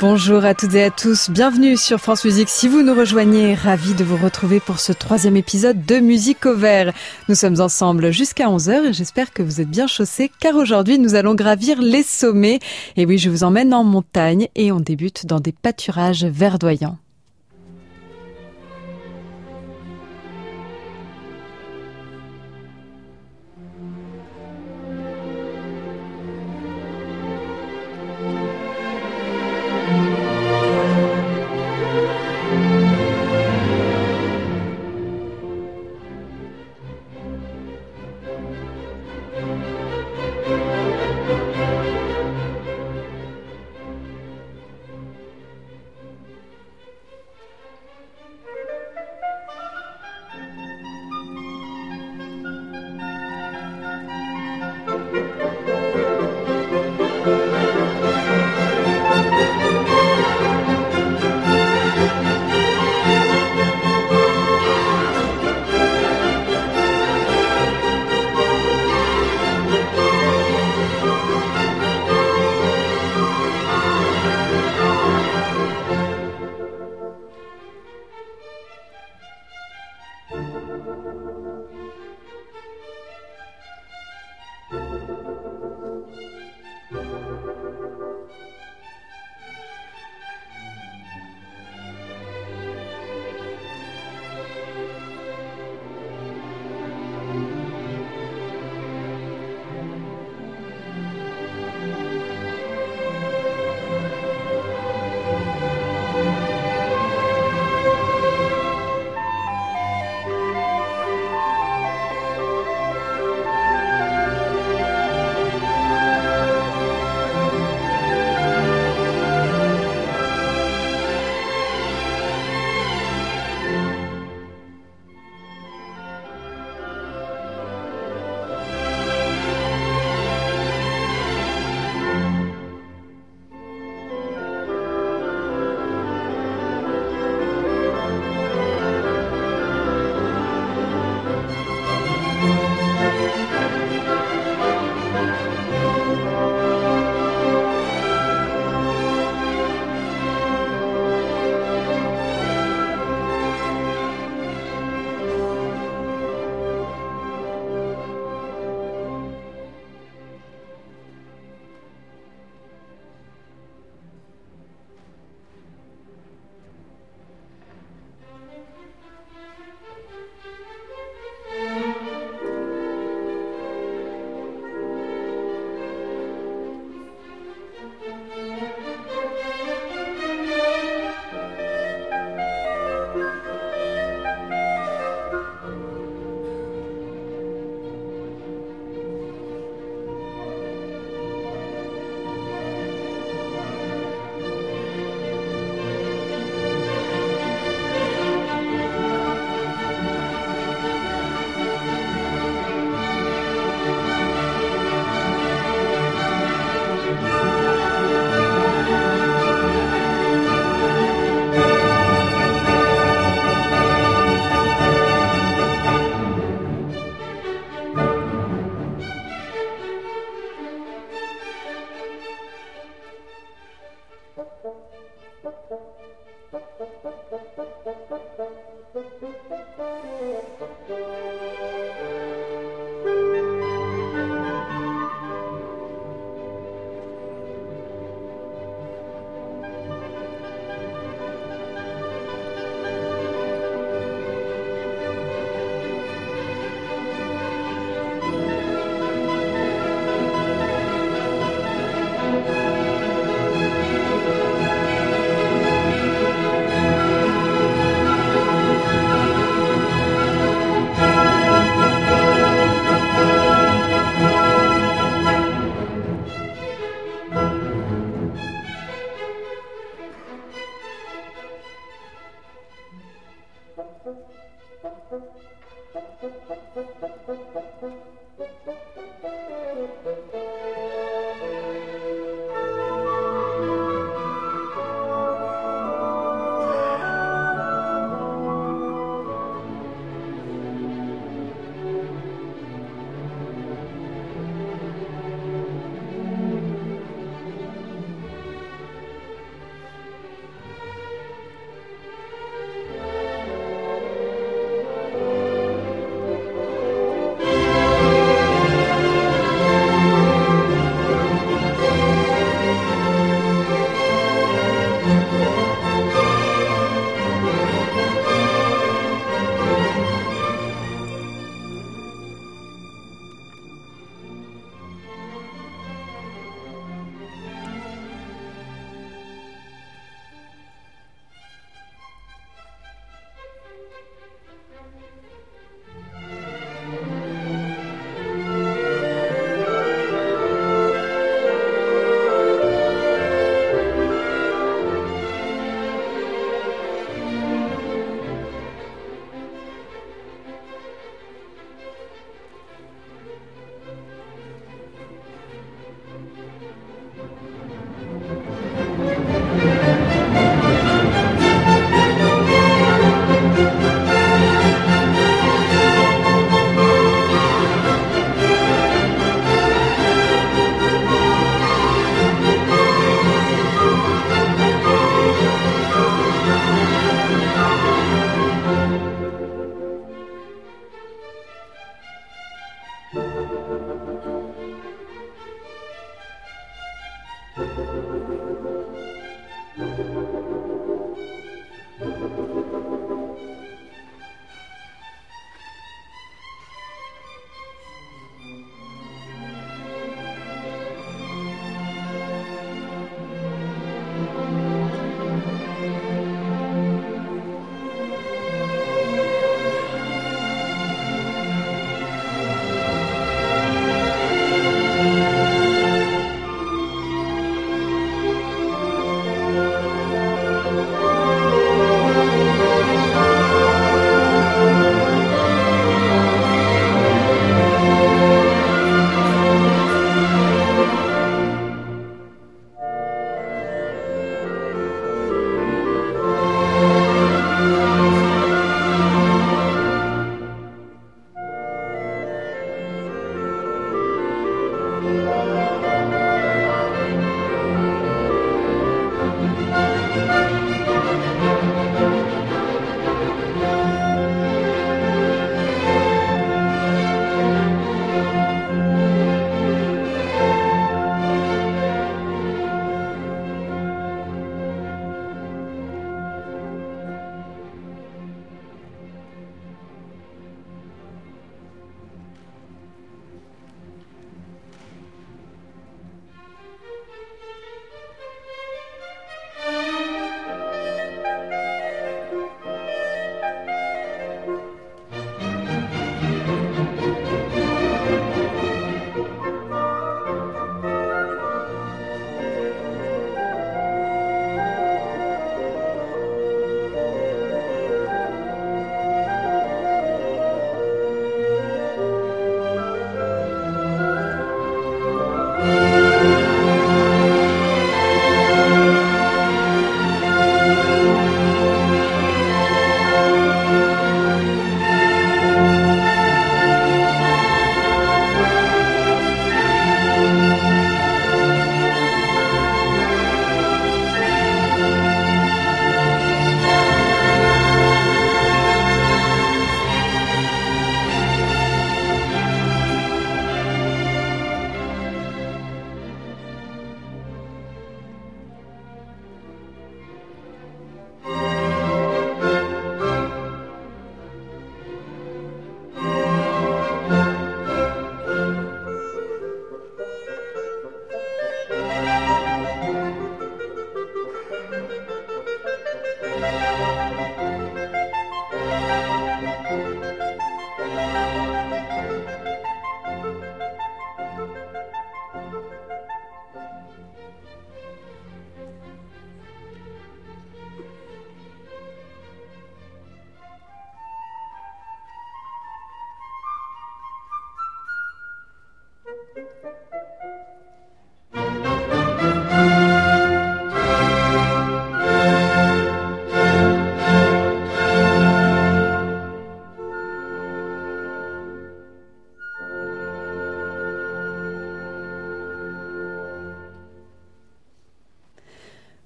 Bonjour à toutes et à tous, bienvenue sur France Musique. Si vous nous rejoignez, ravi de vous retrouver pour ce troisième épisode de Musique au vert. Nous sommes ensemble jusqu'à 11h et j'espère que vous êtes bien chaussés car aujourd'hui nous allons gravir les sommets. Et oui, je vous emmène en montagne et on débute dans des pâturages verdoyants.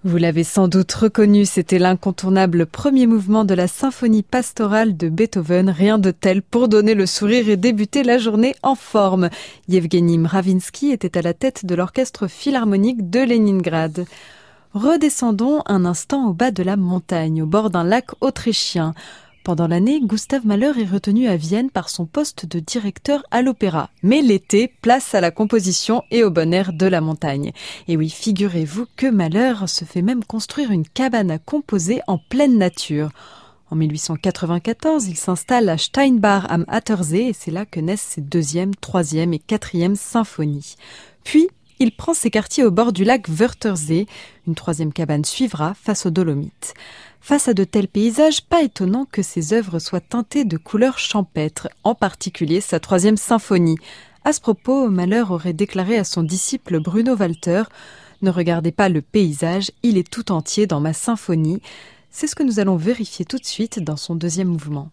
Vous l'avez sans doute reconnu, c'était l'incontournable premier mouvement de la symphonie pastorale de Beethoven, rien de tel pour donner le sourire et débuter la journée en forme. Yevgeny Mravinsky était à la tête de l'orchestre philharmonique de Leningrad. Redescendons un instant au bas de la montagne, au bord d'un lac autrichien. Pendant l'année, Gustave Mahler est retenu à Vienne par son poste de directeur à l'opéra. Mais l'été, place à la composition et au bon air de la montagne. Et oui, figurez-vous que Mahler se fait même construire une cabane à composer en pleine nature. En 1894, il s'installe à Steinbach am Attersee et c'est là que naissent ses deuxième, troisième et quatrième symphonies. Puis, il prend ses quartiers au bord du lac Wörthersee. Une troisième cabane suivra face aux Dolomites. Face à de tels paysages, pas étonnant que ses œuvres soient teintées de couleurs champêtres, en particulier sa troisième symphonie. À ce propos, Malheur aurait déclaré à son disciple Bruno Walter Ne regardez pas le paysage, il est tout entier dans ma symphonie. C'est ce que nous allons vérifier tout de suite dans son deuxième mouvement.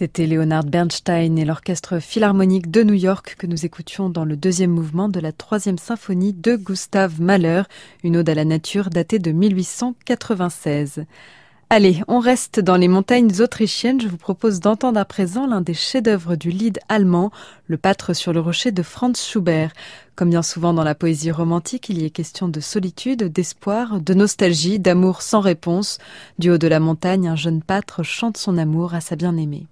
C'était Leonard Bernstein et l'Orchestre Philharmonique de New York que nous écoutions dans le deuxième mouvement de la troisième symphonie de Gustave Mahler, une ode à la nature datée de 1896. Allez, on reste dans les montagnes autrichiennes. Je vous propose d'entendre à présent l'un des chefs-d'œuvre du lied allemand, Le Pâtre sur le rocher de Franz Schubert. Comme bien souvent dans la poésie romantique, il y est question de solitude, d'espoir, de nostalgie, d'amour sans réponse. Du haut de la montagne, un jeune pâtre chante son amour à sa bien-aimée.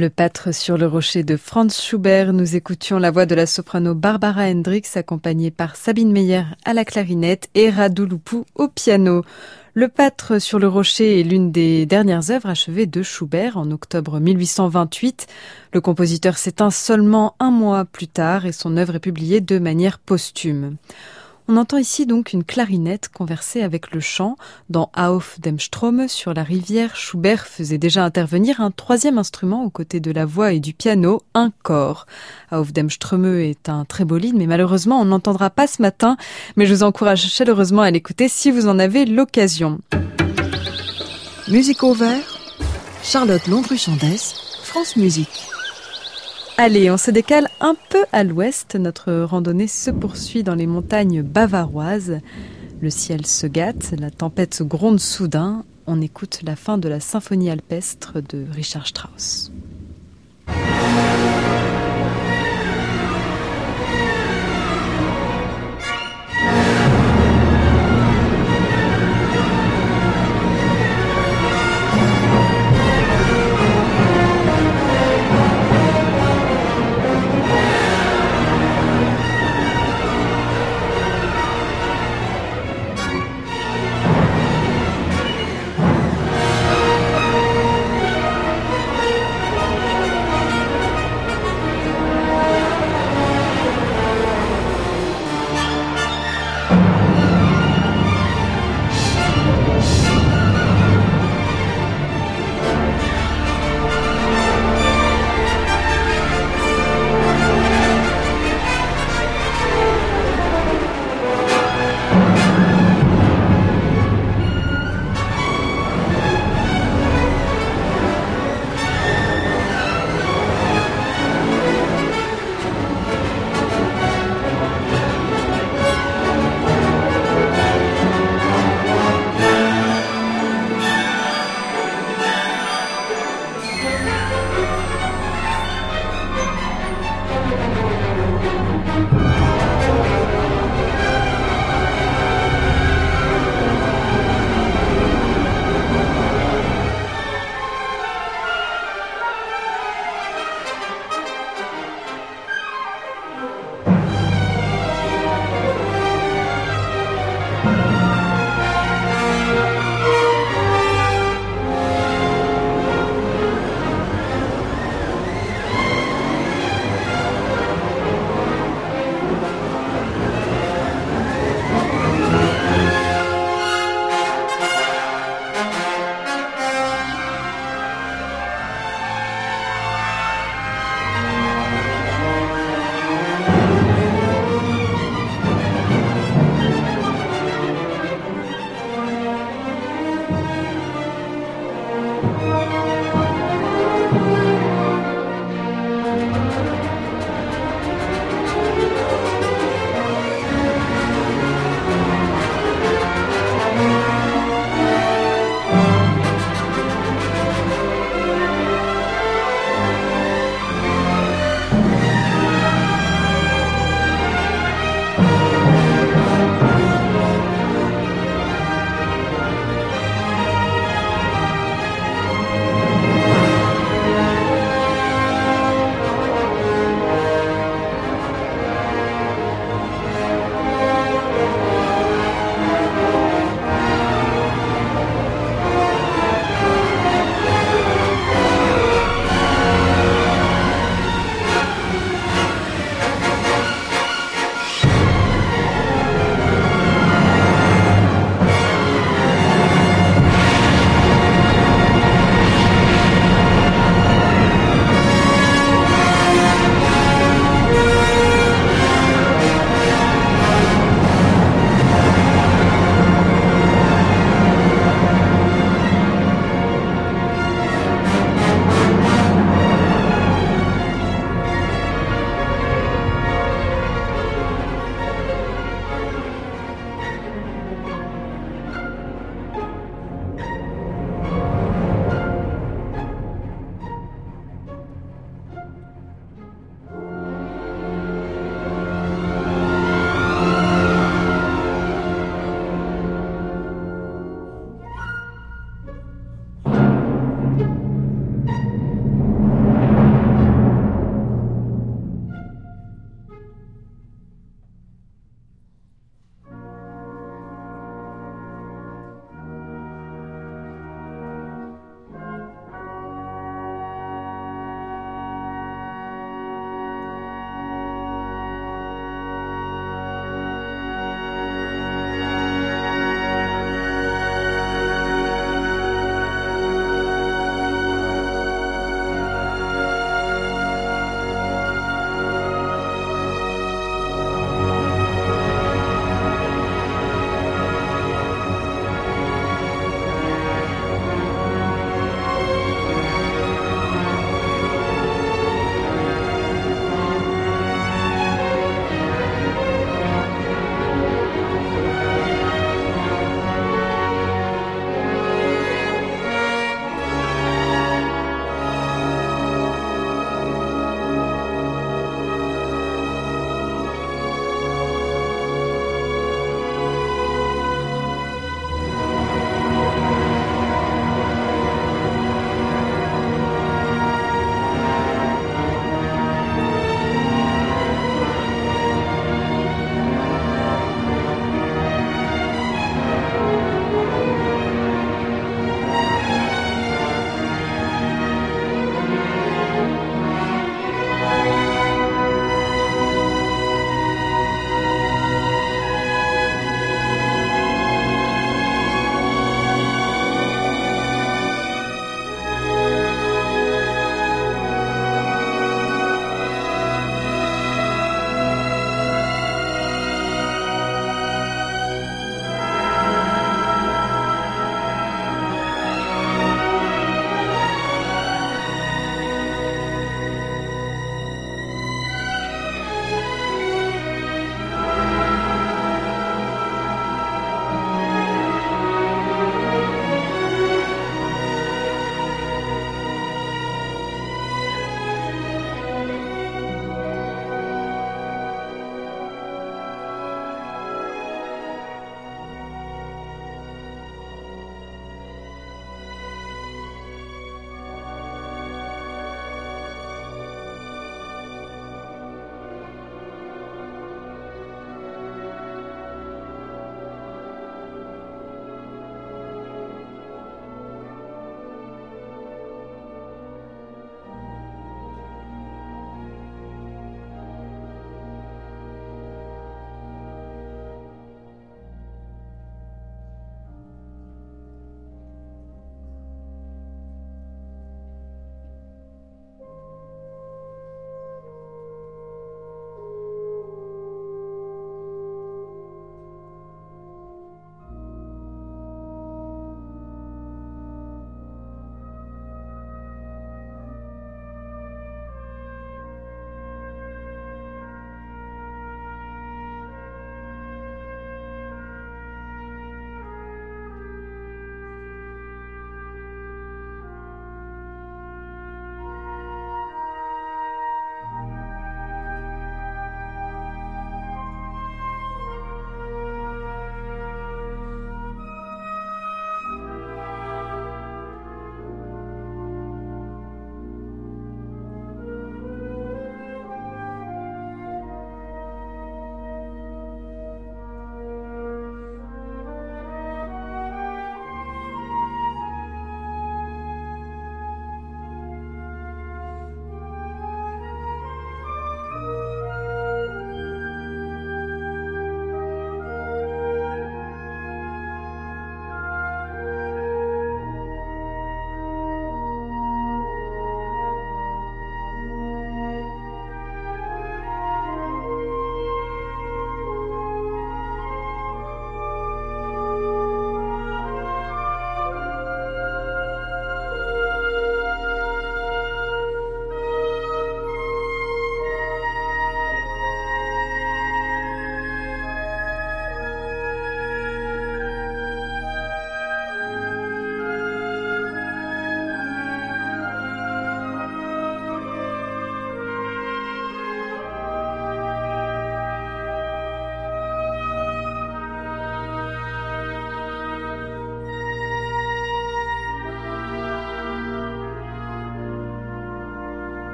Le pâtre sur le rocher de Franz Schubert, nous écoutions la voix de la soprano Barbara Hendricks accompagnée par Sabine Meyer à la clarinette et Radu Lupu au piano. Le pâtre sur le rocher est l'une des dernières œuvres achevées de Schubert en octobre 1828. Le compositeur s'éteint seulement un mois plus tard et son œuvre est publiée de manière posthume. On entend ici donc une clarinette converser avec le chant. Dans Auf dem Strome, sur la rivière, Schubert faisait déjà intervenir un troisième instrument aux côtés de la voix et du piano, un corps. Auf dem Strome est un très beau mais malheureusement on n'entendra pas ce matin, mais je vous encourage chaleureusement à l'écouter si vous en avez l'occasion. Musique au vert, Charlotte Londruchandès, France Musique. Allez, on se décale un peu à l'ouest. Notre randonnée se poursuit dans les montagnes bavaroises. Le ciel se gâte, la tempête gronde soudain. On écoute la fin de la symphonie alpestre de Richard Strauss.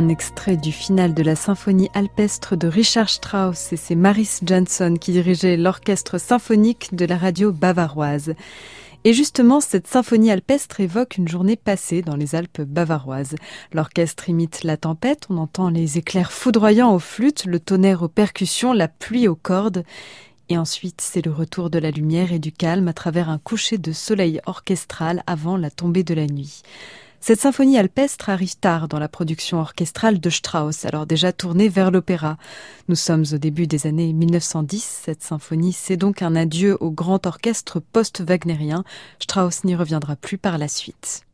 Un extrait du final de la symphonie alpestre de Richard Strauss et c'est Maris Johnson qui dirigeait l'orchestre symphonique de la radio bavaroise. Et justement, cette symphonie alpestre évoque une journée passée dans les Alpes bavaroises. L'orchestre imite la tempête, on entend les éclairs foudroyants aux flûtes, le tonnerre aux percussions, la pluie aux cordes. Et ensuite, c'est le retour de la lumière et du calme à travers un coucher de soleil orchestral avant la tombée de la nuit. Cette symphonie alpestre arrive tard dans la production orchestrale de Strauss, alors déjà tournée vers l'opéra. Nous sommes au début des années 1910. Cette symphonie, c'est donc un adieu au grand orchestre post-wagnérien. Strauss n'y reviendra plus par la suite.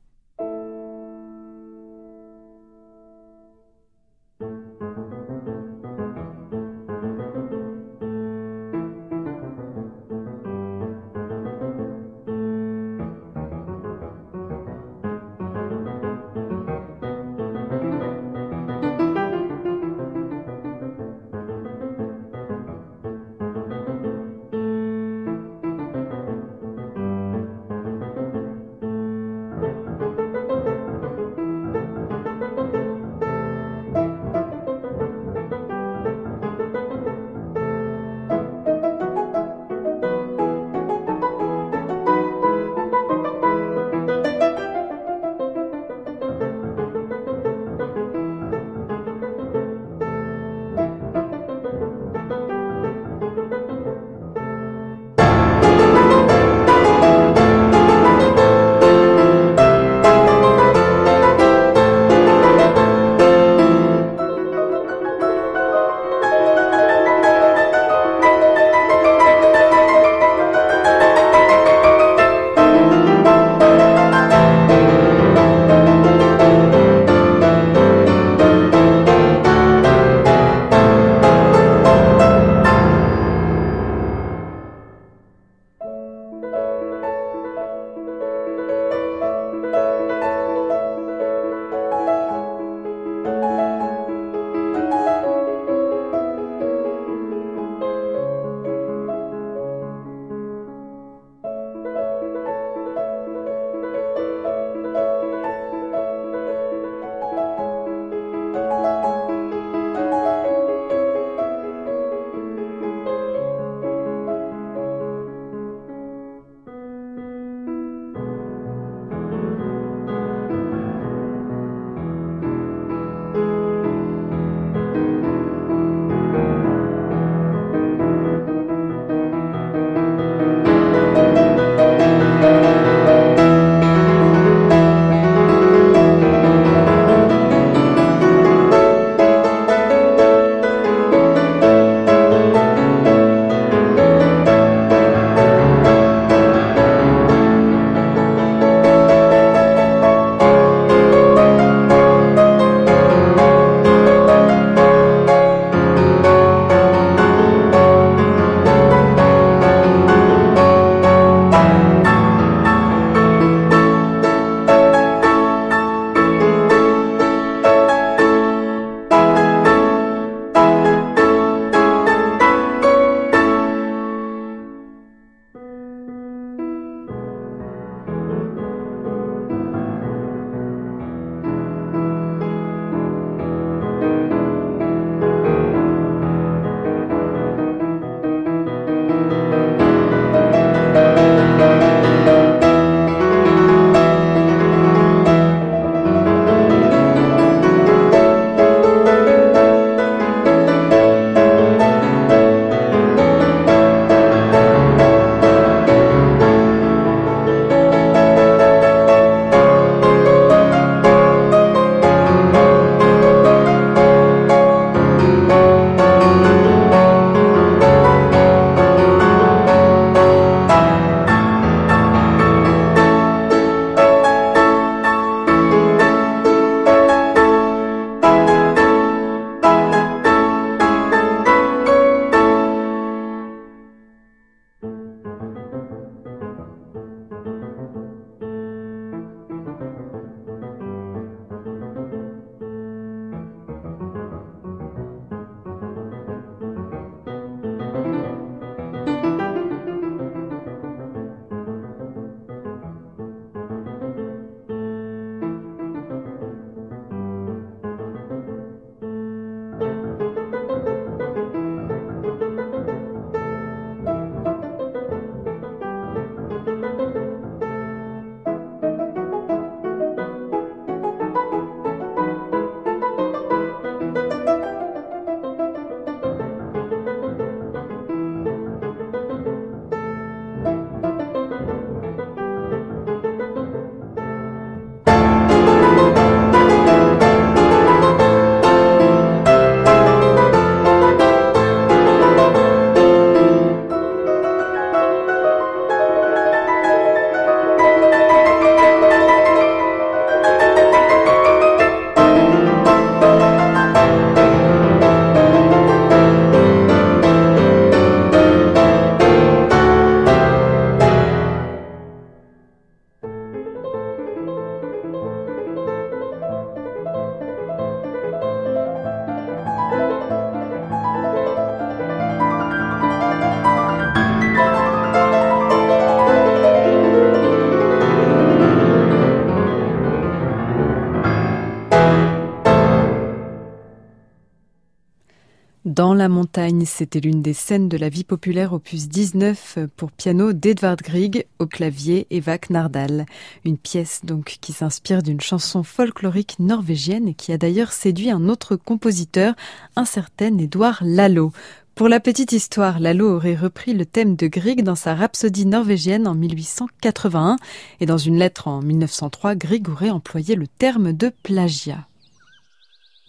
La montagne, c'était l'une des scènes de la vie populaire opus 19 pour piano d'Edvard Grieg, au clavier Eva Nardal. Une pièce donc qui s'inspire d'une chanson folklorique norvégienne qui a d'ailleurs séduit un autre compositeur, un certain Édouard Lalo. Pour la petite histoire, Lalo aurait repris le thème de Grieg dans sa rhapsodie norvégienne en 1881 et dans une lettre en 1903, Grieg aurait employé le terme de plagiat.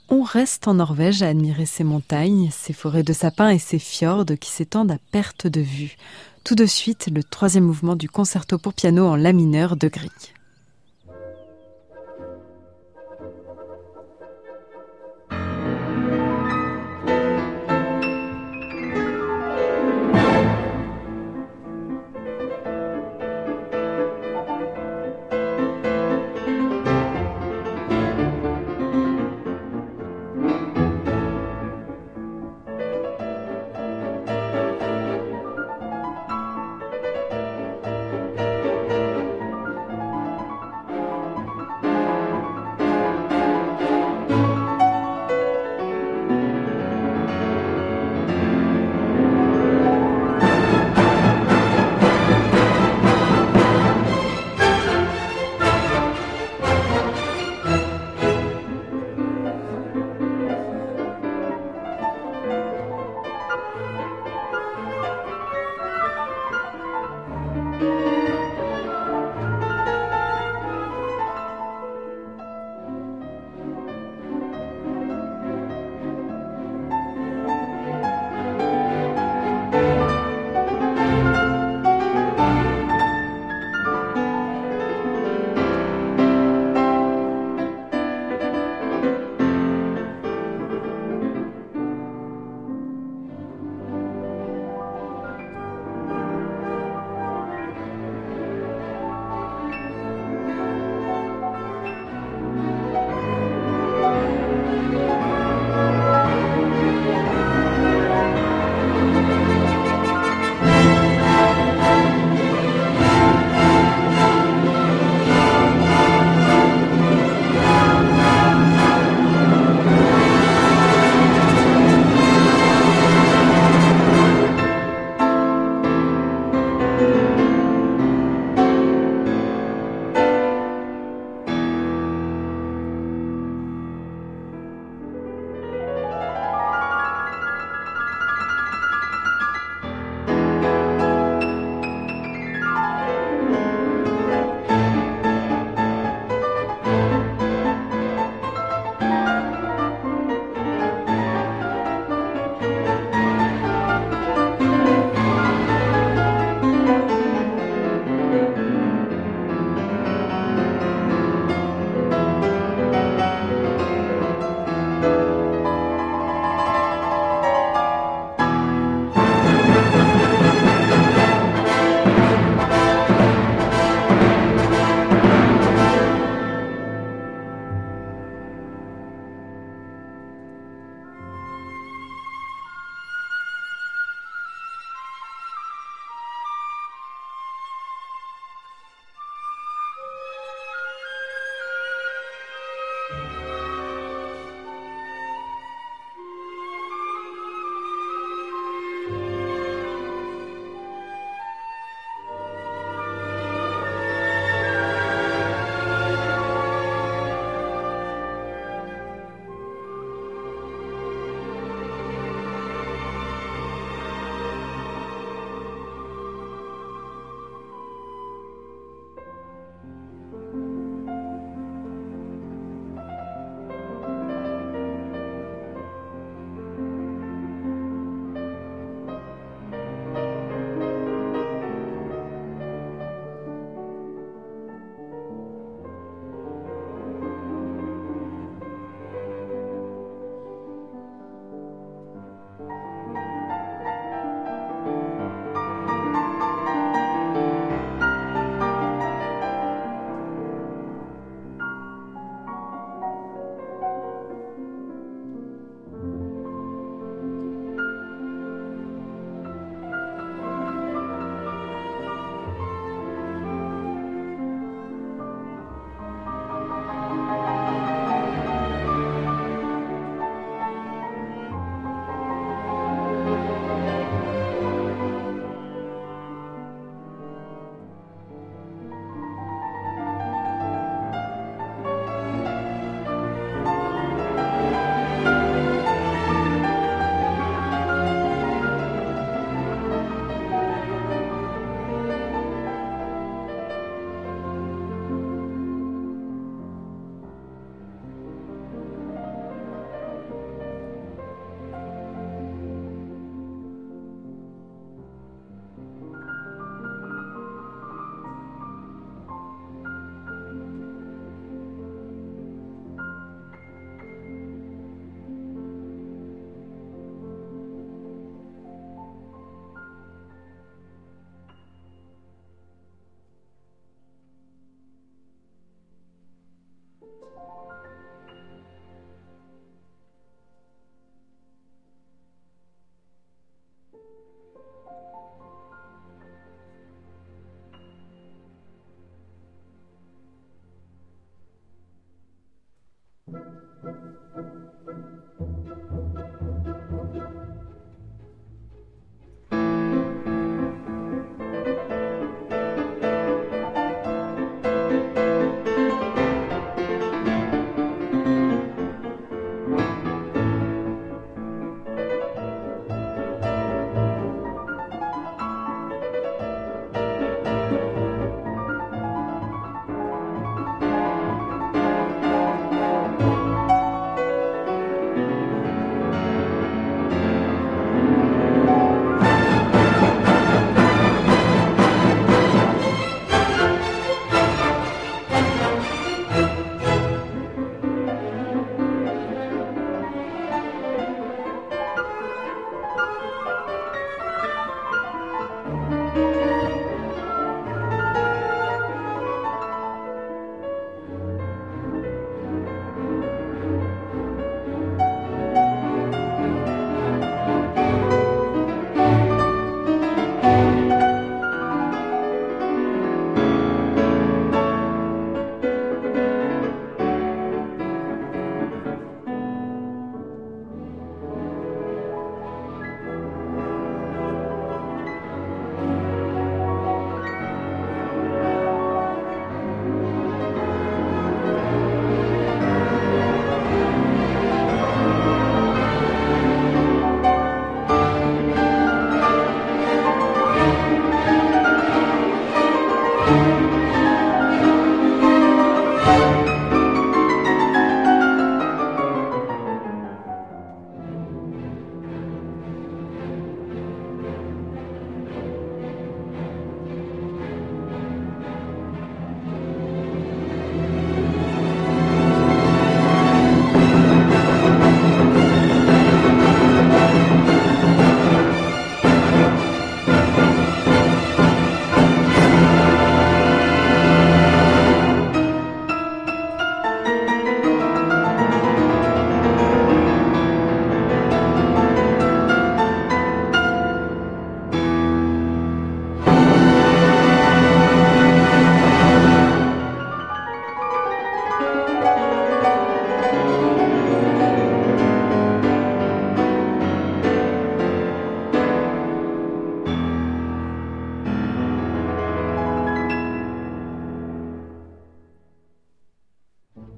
On reste en Norvège à admirer ses montagnes, ses forêts de sapins et ses fjords qui s'étendent à perte de vue. Tout de suite, le troisième mouvement du concerto pour piano en la mineur de Grieg.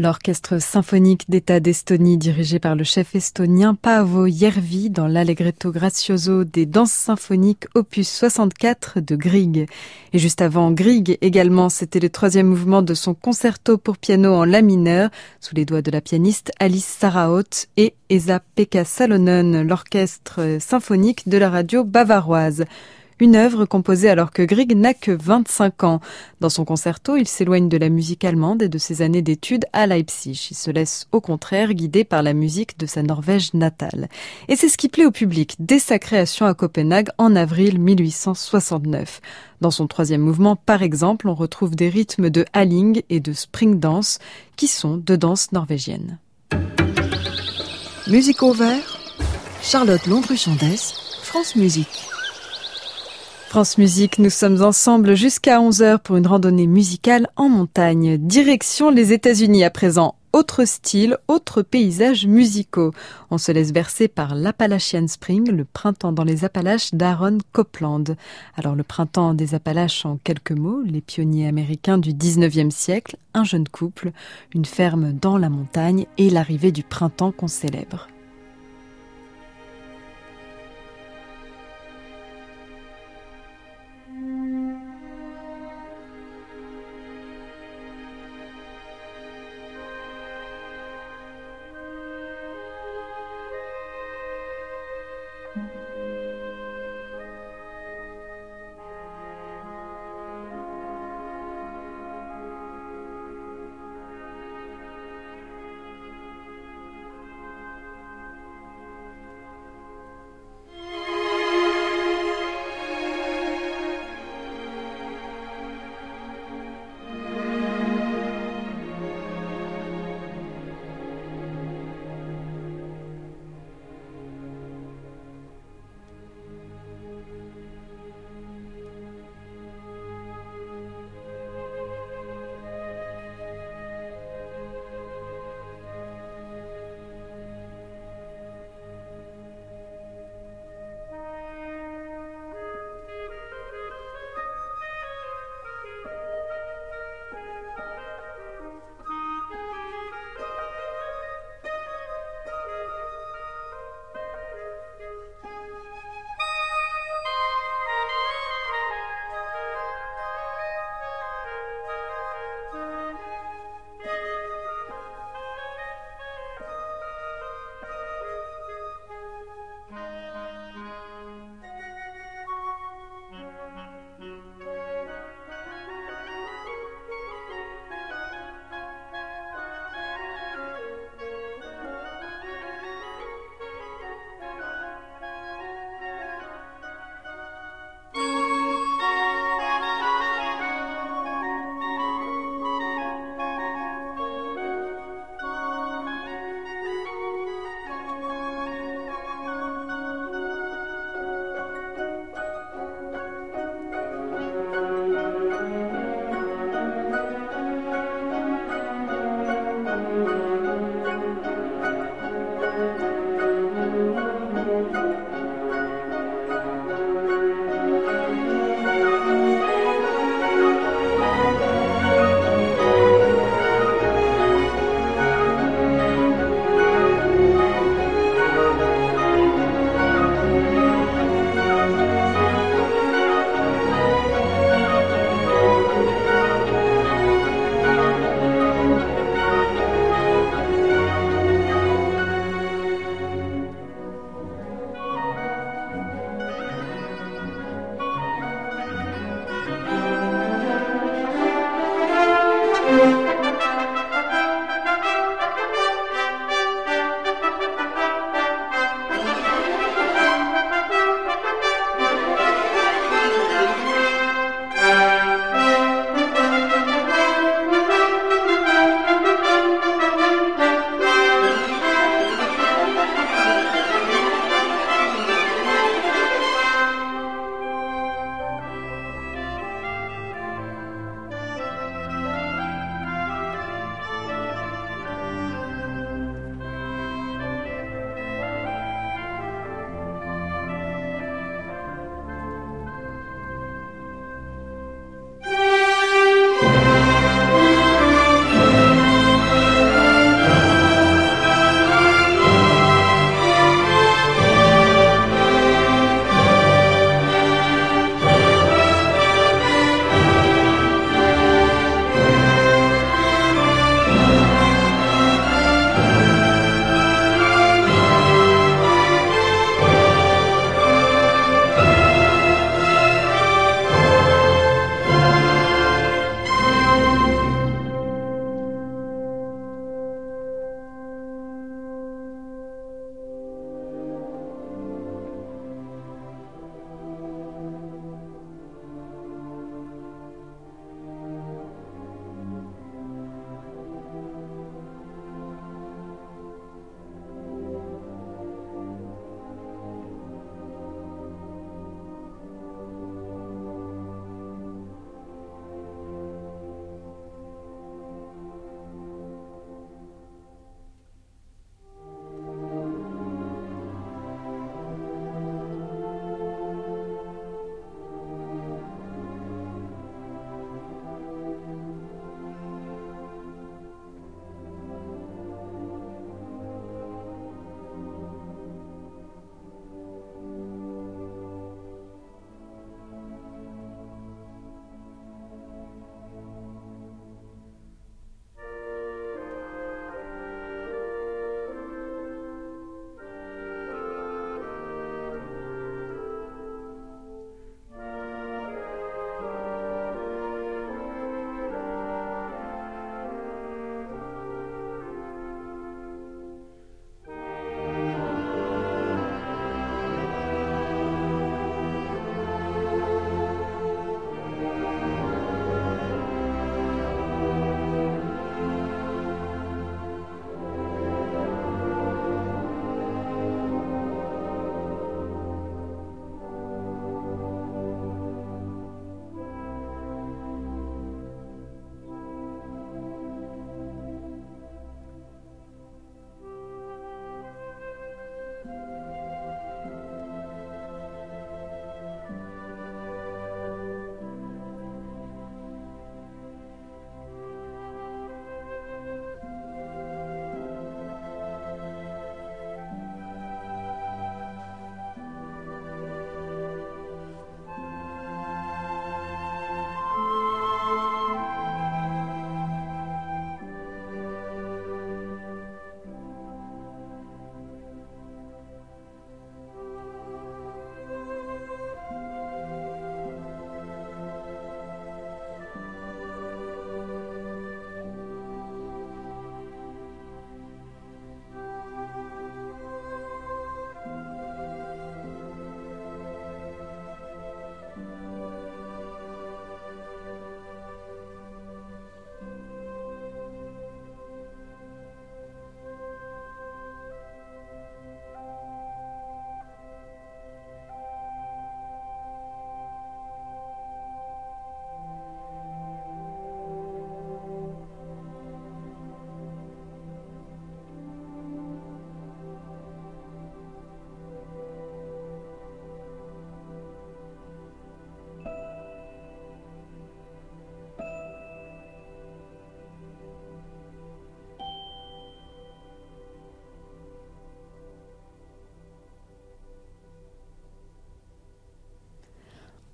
L'orchestre symphonique d'État d'Estonie dirigé par le chef estonien Paavo Järvi dans l'Allegretto Grazioso des danses symphoniques opus 64 de Grieg. Et juste avant Grieg également, c'était le troisième mouvement de son concerto pour piano en la mineur sous les doigts de la pianiste Alice Saraot et Esa-Pekka Salonen, l'orchestre symphonique de la radio bavaroise. Une œuvre composée alors que Grieg n'a que 25 ans. Dans son concerto, il s'éloigne de la musique allemande et de ses années d'études à Leipzig. Il se laisse au contraire guider par la musique de sa Norvège natale. Et c'est ce qui plaît au public dès sa création à Copenhague en avril 1869. Dans son troisième mouvement, par exemple, on retrouve des rythmes de Halling et de Spring Dance, qui sont de danse norvégienne. Musique au vert, Charlotte Londruchandès, France Musique. France Musique, nous sommes ensemble jusqu'à 11h pour une randonnée musicale en montagne. Direction les États-Unis à présent. Autre style, autres paysages musicaux. On se laisse bercer par l'Appalachian Spring, le printemps dans les Appalaches d'Aaron Copland. Alors le printemps des Appalaches en quelques mots, les pionniers américains du 19e siècle, un jeune couple, une ferme dans la montagne et l'arrivée du printemps qu'on célèbre.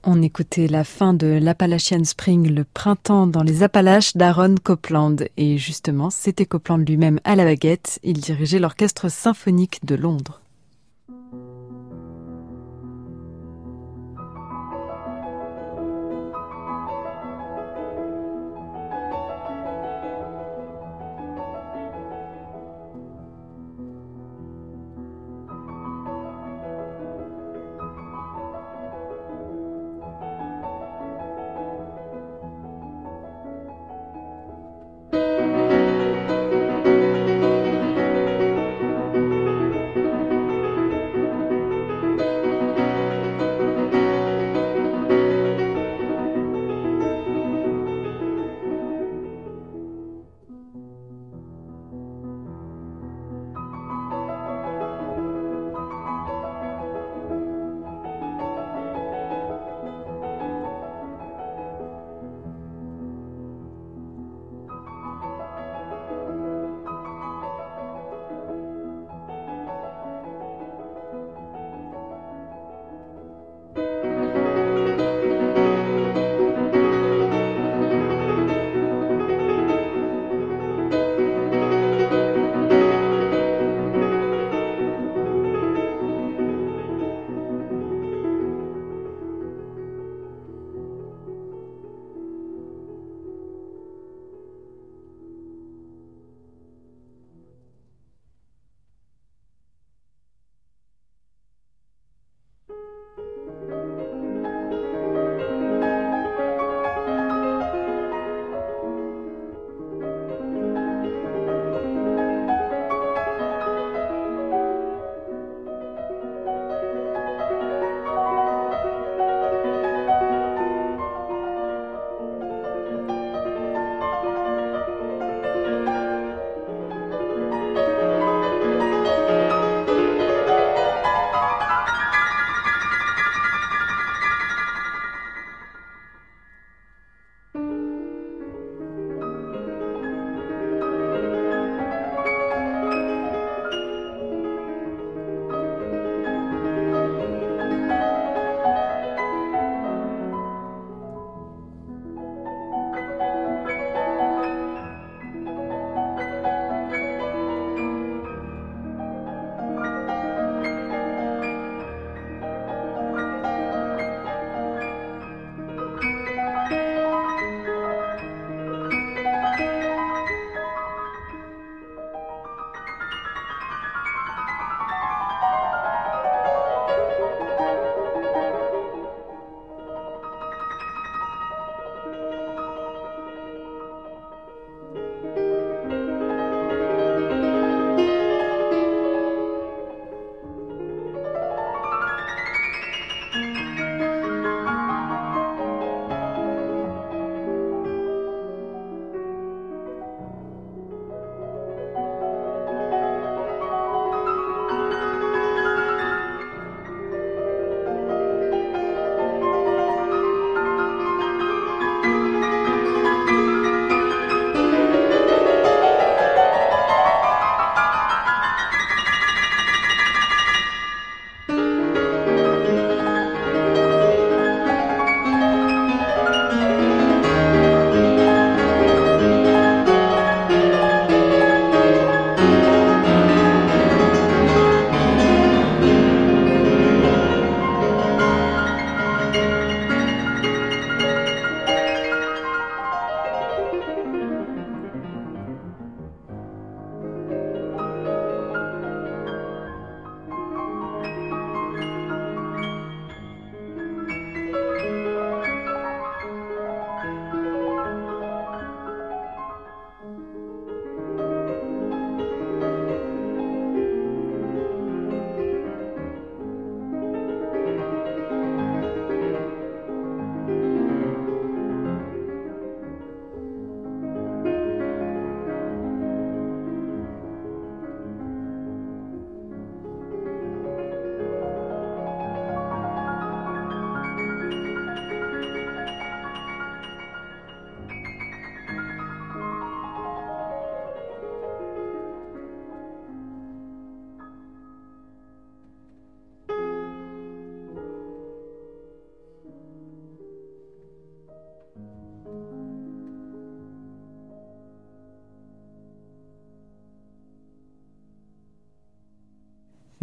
On écoutait la fin de l'Appalachian Spring, le printemps dans les Appalaches d'Aaron Copland. Et justement, c'était Copland lui-même à la baguette. Il dirigeait l'orchestre symphonique de Londres.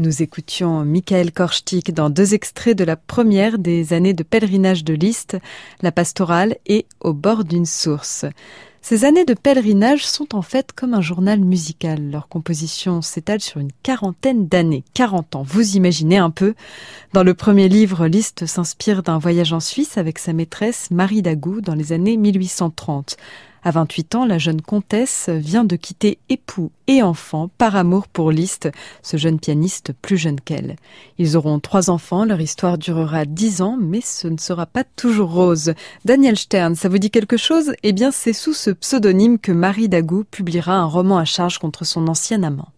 Nous écoutions Michael Korchtik dans deux extraits de la première des années de pèlerinage de Liszt, La pastorale et Au bord d'une source. Ces années de pèlerinage sont en fait comme un journal musical. Leur composition s'étale sur une quarantaine d'années, 40 ans. Vous imaginez un peu. Dans le premier livre, Liszt s'inspire d'un voyage en Suisse avec sa maîtresse Marie Dagou dans les années 1830. À 28 ans, la jeune comtesse vient de quitter époux et enfants par amour pour Liszt, ce jeune pianiste plus jeune qu'elle. Ils auront trois enfants, leur histoire durera dix ans, mais ce ne sera pas toujours rose. Daniel Stern, ça vous dit quelque chose? Eh bien, c'est sous ce pseudonyme que Marie Dagou publiera un roman à charge contre son ancien amant.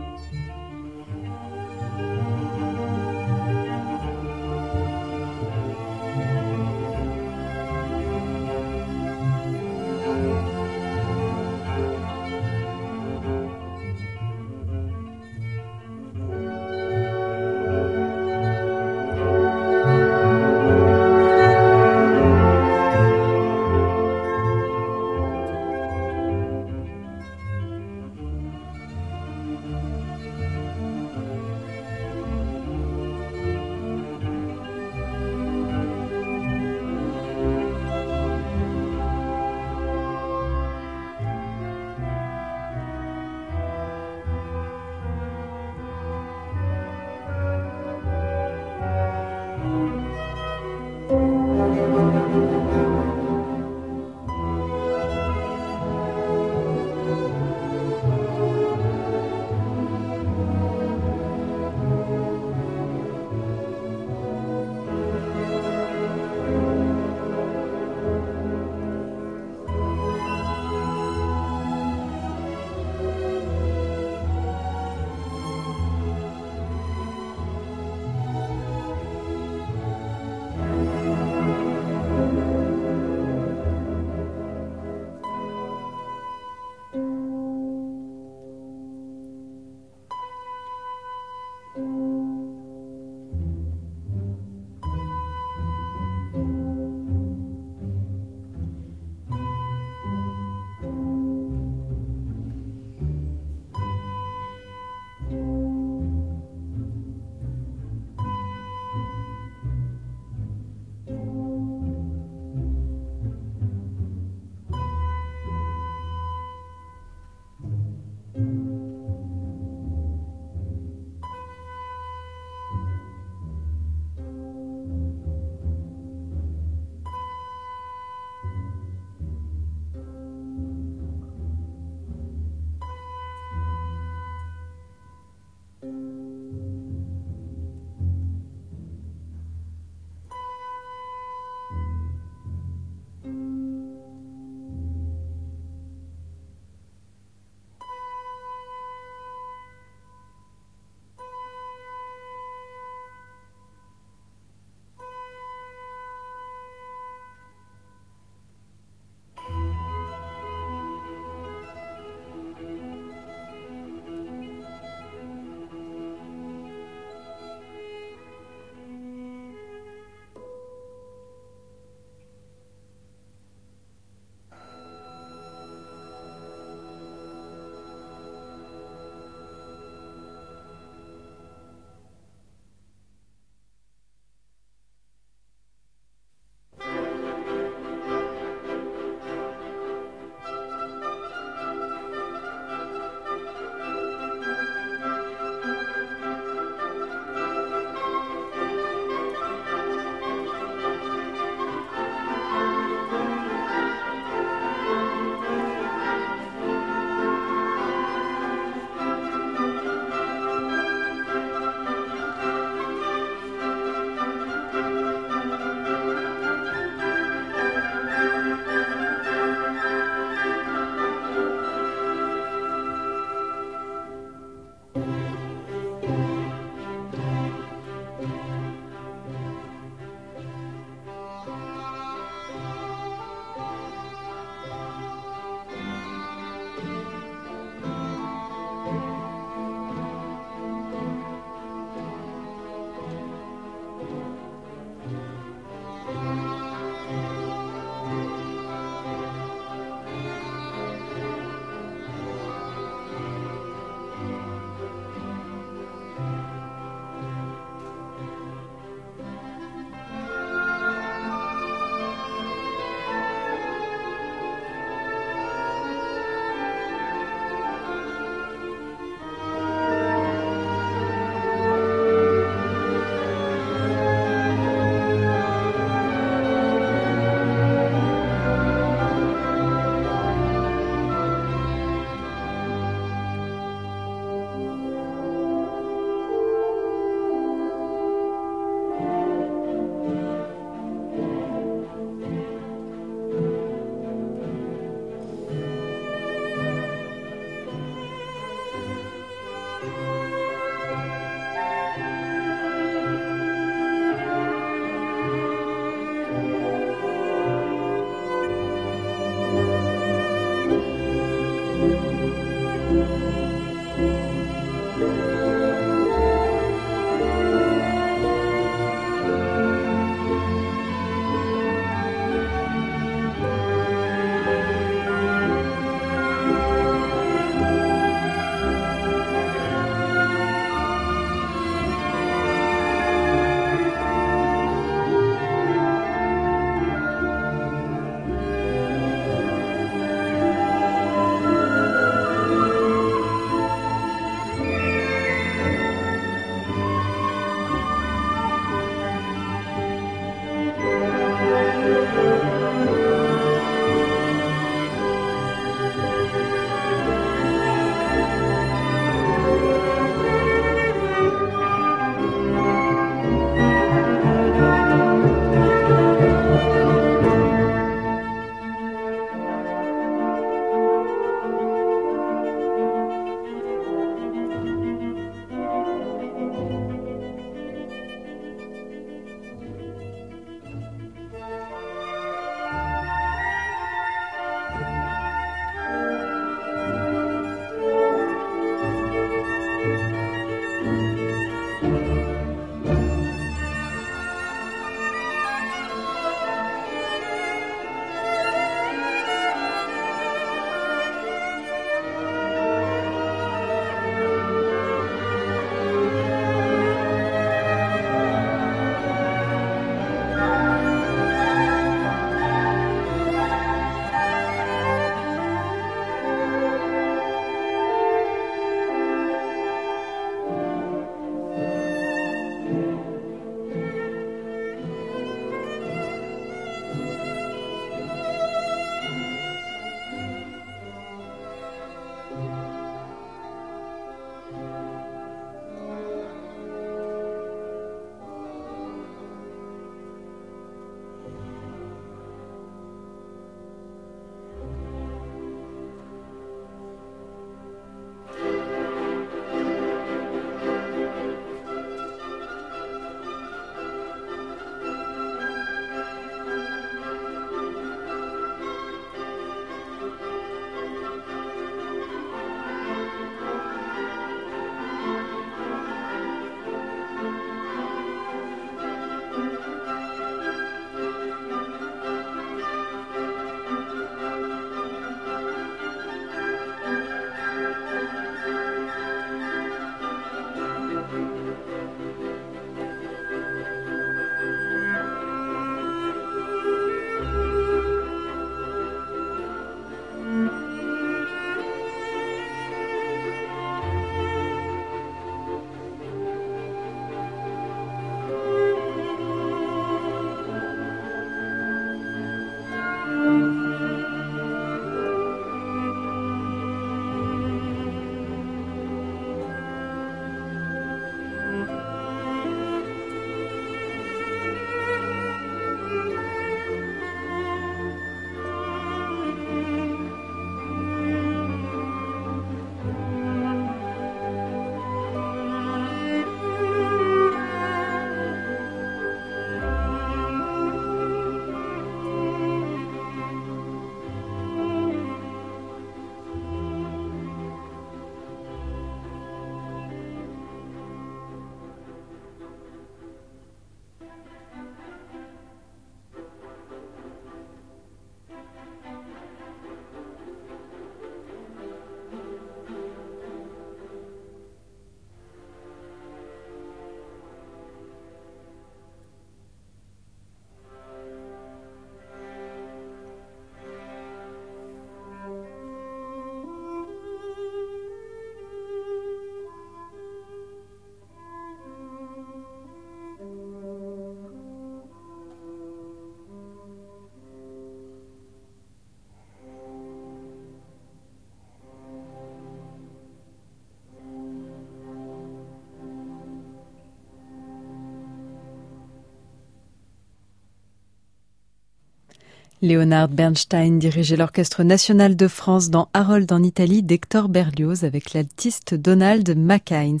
Leonard Bernstein dirigeait l'Orchestre national de France dans Harold en Italie d'Hector Berlioz avec l'altiste Donald McHines.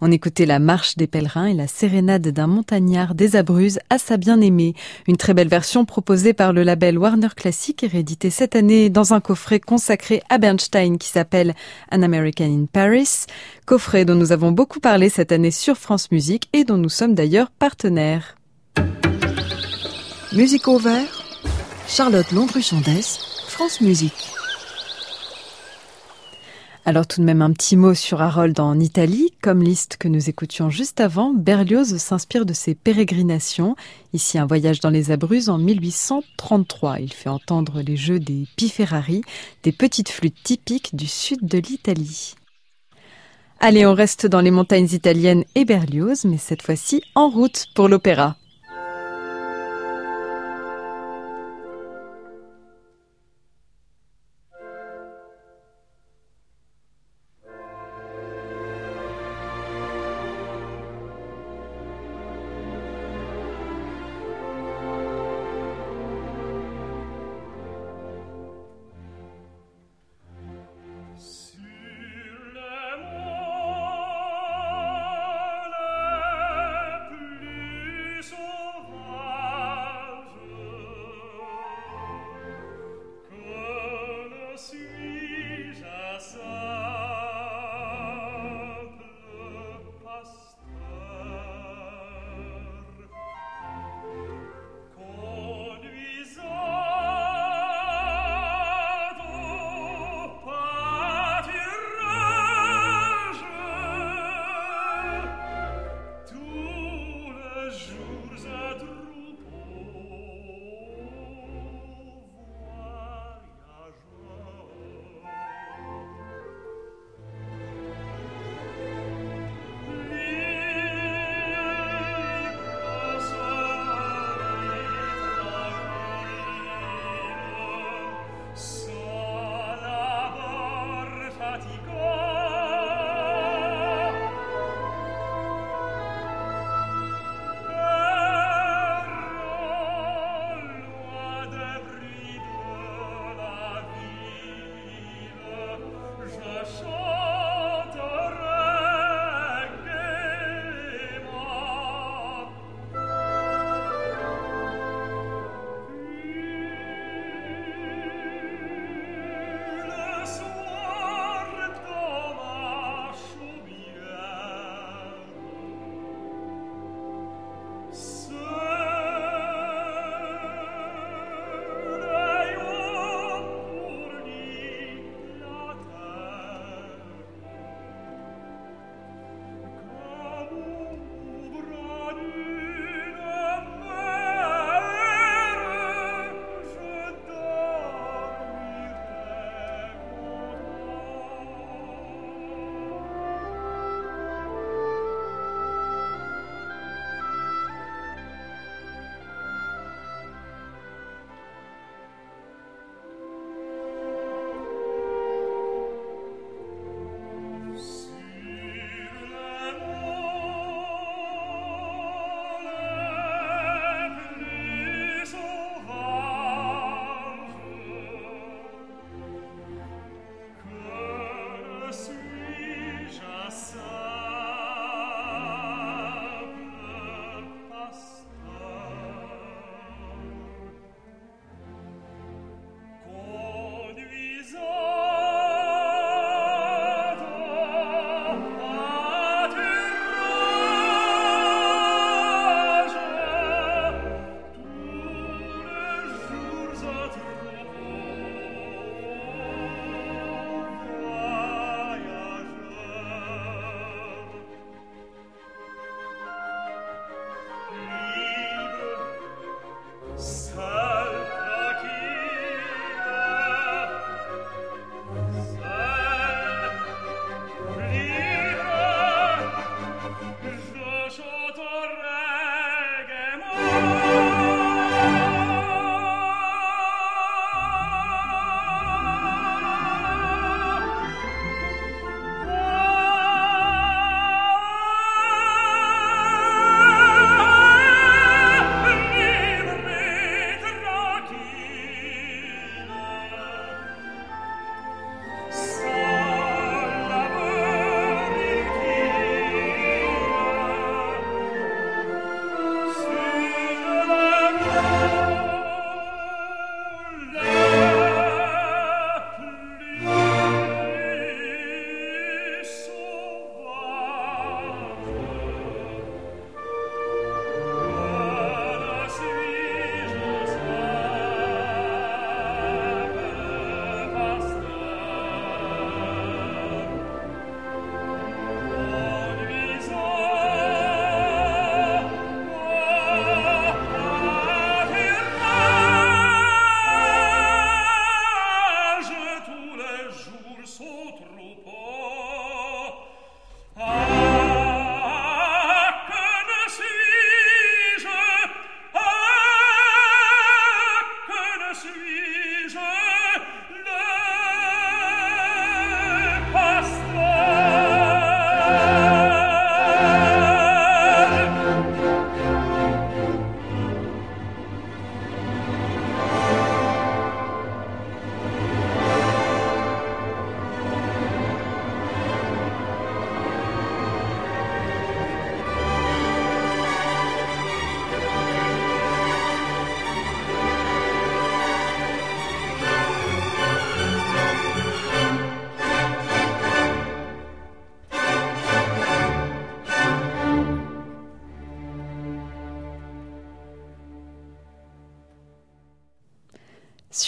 On écoutait la marche des pèlerins et la sérénade d'un montagnard des Abruzes à sa bien-aimée. Une très belle version proposée par le label Warner Classic et rééditée cette année dans un coffret consacré à Bernstein qui s'appelle An American in Paris. Coffret dont nous avons beaucoup parlé cette année sur France Musique et dont nous sommes d'ailleurs partenaires. Musique au vert Charlotte Landru-Chandès, France Musique. Alors tout de même un petit mot sur Harold en Italie. Comme liste que nous écoutions juste avant, Berlioz s'inspire de ses pérégrinations. Ici un voyage dans les Abruzzes en 1833. Il fait entendre les jeux des Piferari, des petites flûtes typiques du sud de l'Italie. Allez, on reste dans les montagnes italiennes et Berlioz, mais cette fois-ci en route pour l'opéra.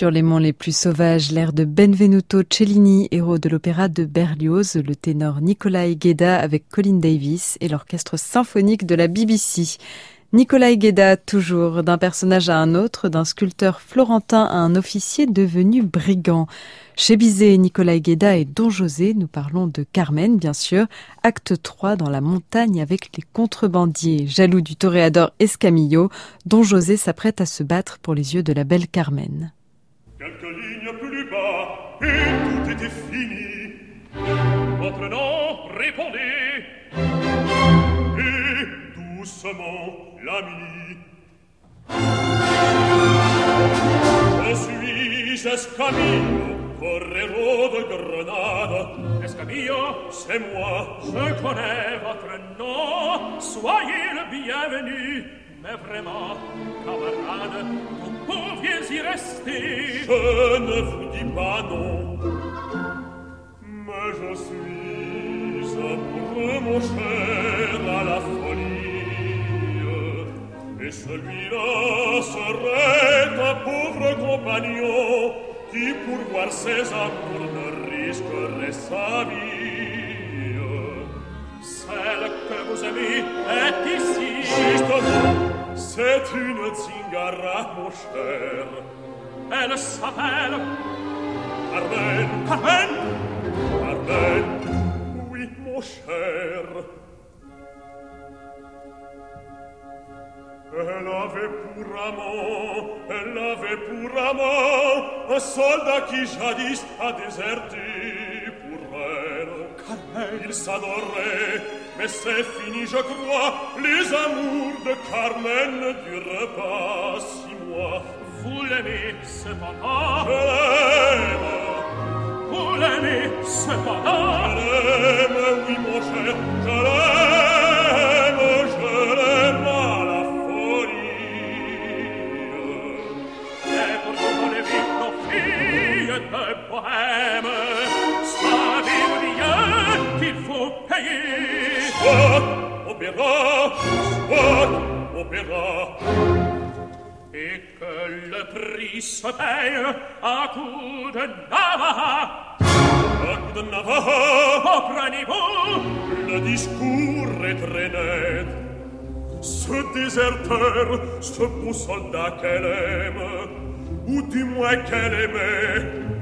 Sur les monts les plus sauvages, l'air de Benvenuto Cellini, héros de l'opéra de Berlioz, le ténor Nikolai Gueda avec Colin Davis et l'orchestre symphonique de la BBC. Nikolai Gueda, toujours, d'un personnage à un autre, d'un sculpteur florentin à un officier devenu brigand. Chez Bizet, Nikolai Gueda et Don José, nous parlons de Carmen, bien sûr, acte 3 dans la montagne avec les contrebandiers. Jaloux du toréador Escamillo, Don José s'apprête à se battre pour les yeux de la belle Carmen. Quelques lignes plus bas, et tout était fini. Votre nom, répondez. Et doucement, l'ami. Je suis Escamillo, Correro de Grenade. Escamillo, c'est moi. Je connais votre nom. Soyez le bienvenu. Mais vraiment, camarade, oh, viens y rester. Je ne vous dis pas non, mais je suis amoureux, mon cher, à la folie. Et celui-là serait un pauvre compagnon qui, pour voir ses amours, ne risquerait sa vie. Celle que vous aimez est ici. Juste là. C'est une zingara, mon cher. Elle s'appelle Carmen. Carmen. Carmen. Oui, mon cher. Elle avait pour amant, elle avait pour amant un soldat qui jadis a déserté. Pour elle. Carmen, il s'adorait, mais c'est fini, je crois. Les amours de Carmen ne durent pas six mois. Vous l'aimez cependant, je l'aime. Vous l'aimez cependant, je l'aime, oui, mon cher, je l'aime, je l'aime à la de bohème Savez-vous bien hey! Soit opéra, soit opéra! Et que le prix se paye à coup de navaha À coup de navaha, prenez-vous Le discours est très net. Ce déserteur, ce beau soldat qu'elle aime Ou du moins qu'elle aimait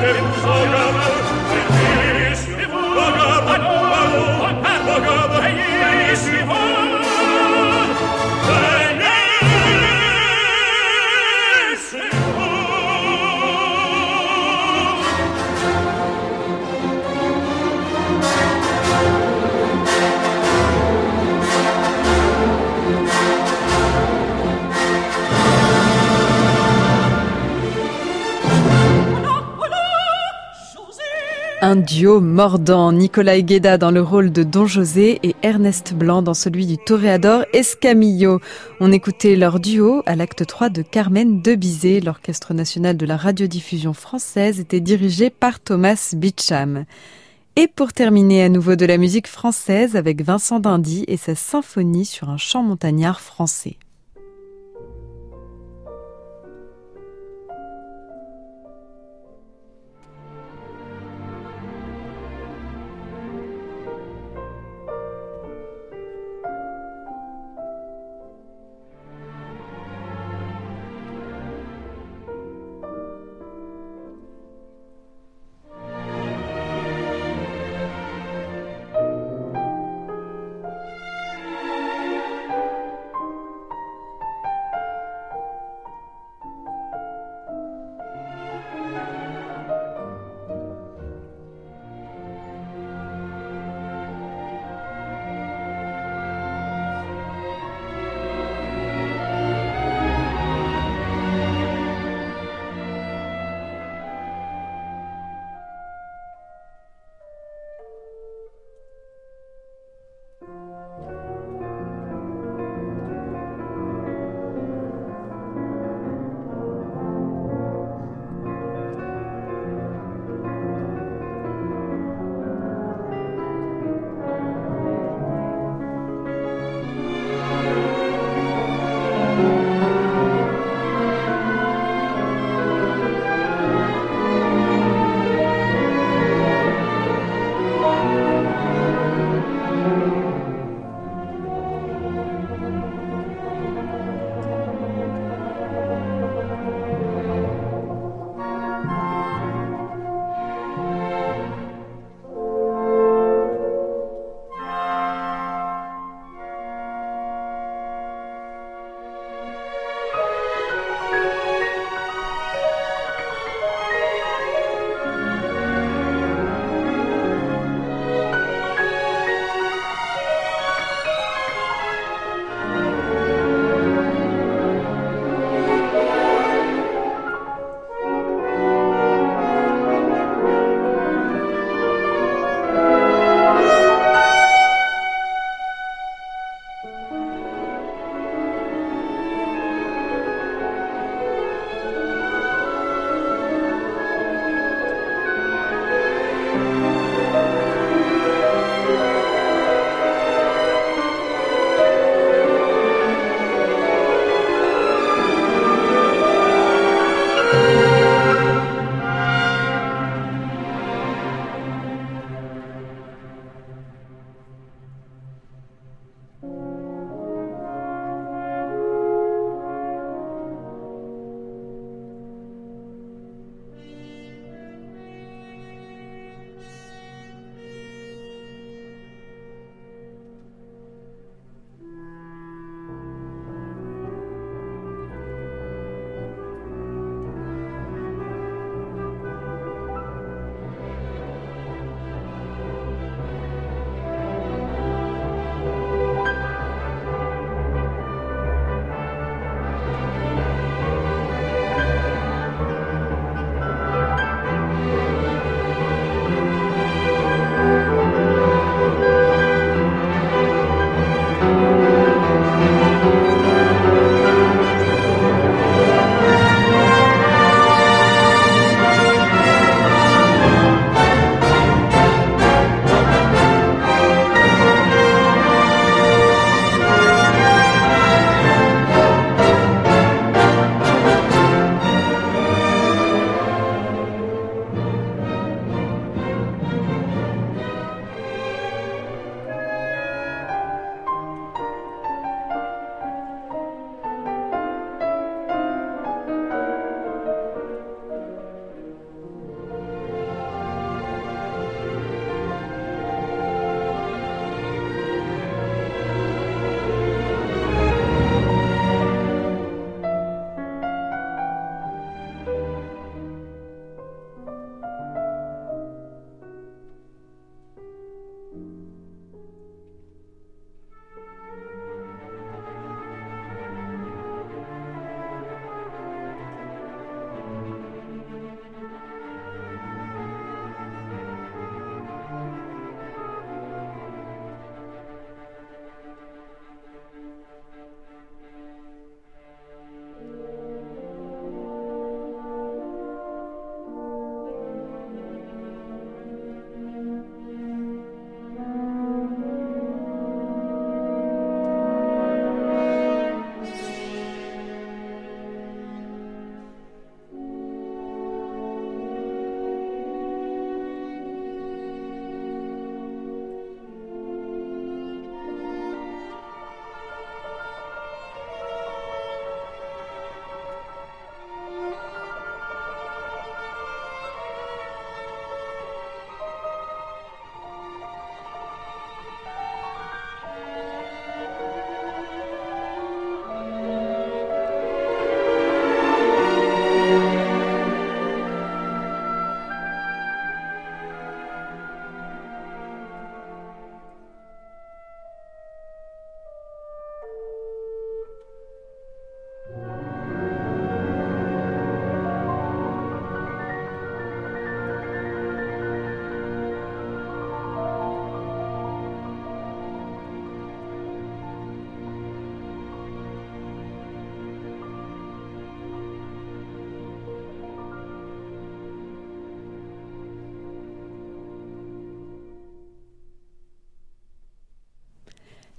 Faites-nous en Un duo mordant, Nicolas Gueda dans le rôle de Don José et Ernest Blanc dans celui du toréador Escamillo. On écoutait leur duo à l'acte 3 de Carmen de Bizet. L'Orchestre national de la radiodiffusion française était dirigé par Thomas Beecham. Et pour terminer à nouveau de la musique française avec Vincent Dindy et sa symphonie sur un chant montagnard français.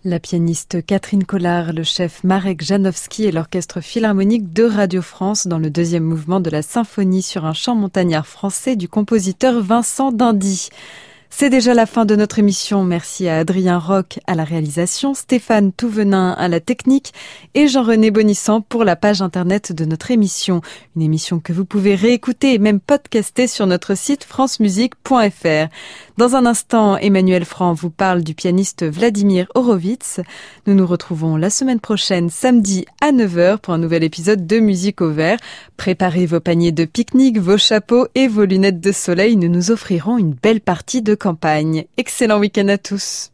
La pianiste Catherine Collard, le chef Marek Janowski et l'orchestre philharmonique de Radio France dans le deuxième mouvement de la symphonie sur un chant montagnard français du compositeur Vincent Dindy. C'est déjà la fin de notre émission. Merci à Adrien Roch à la réalisation, Stéphane Touvenin à la technique et Jean-René Bonissant pour la page internet de notre émission. Une émission que vous pouvez réécouter et même podcaster sur notre site francemusique.fr. Dans un instant, Emmanuel Franc vous parle du pianiste Vladimir Horowitz. Nous nous retrouvons la semaine prochaine, samedi à 9h pour un nouvel épisode de Musique au vert. Préparez vos paniers de pique-nique, vos chapeaux et vos lunettes de soleil. Nous nous offrirons une belle partie de campagne. Excellent week-end à tous.